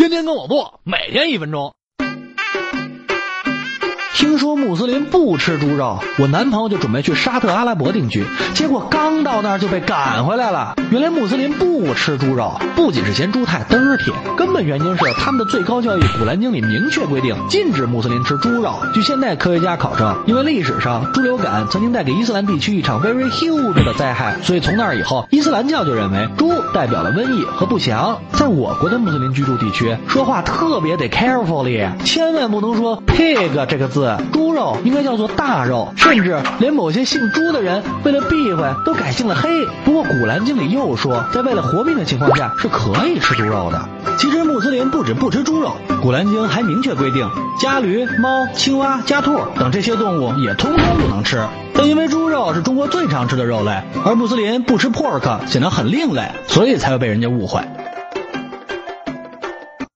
天天跟我做，每天一分钟。听说穆斯林不吃猪肉，我男朋友就准备去沙特阿拉伯定居，结果刚到那儿就被赶回来了。原来穆斯林不吃猪肉，不仅是嫌猪太 dirty，根本原因是他们的最高教义《古兰经》里明确规定禁止穆斯林吃猪肉。据现代科学家考证，因为历史上猪流感曾经带给伊斯兰地区一场 very huge 的灾害，所以从那儿以后，伊斯兰教就认为猪代表了瘟疫和不祥。在我国的穆斯林居住地区，说话特别得 carefully，千万不能说 pig 这个字。猪肉应该叫做大肉，甚至连某些姓朱的人为了避讳都改姓了黑。不过《古兰经》里又说，在为了活命的情况下是可以吃猪肉的。其实穆斯林不止不吃猪肉，《古兰经》还明确规定，家驴、猫、青蛙、家兔等这些动物也通通不能吃。但因为猪肉是中国最常吃的肉类，而穆斯林不吃 pork 显得很另类，所以才会被人家误会。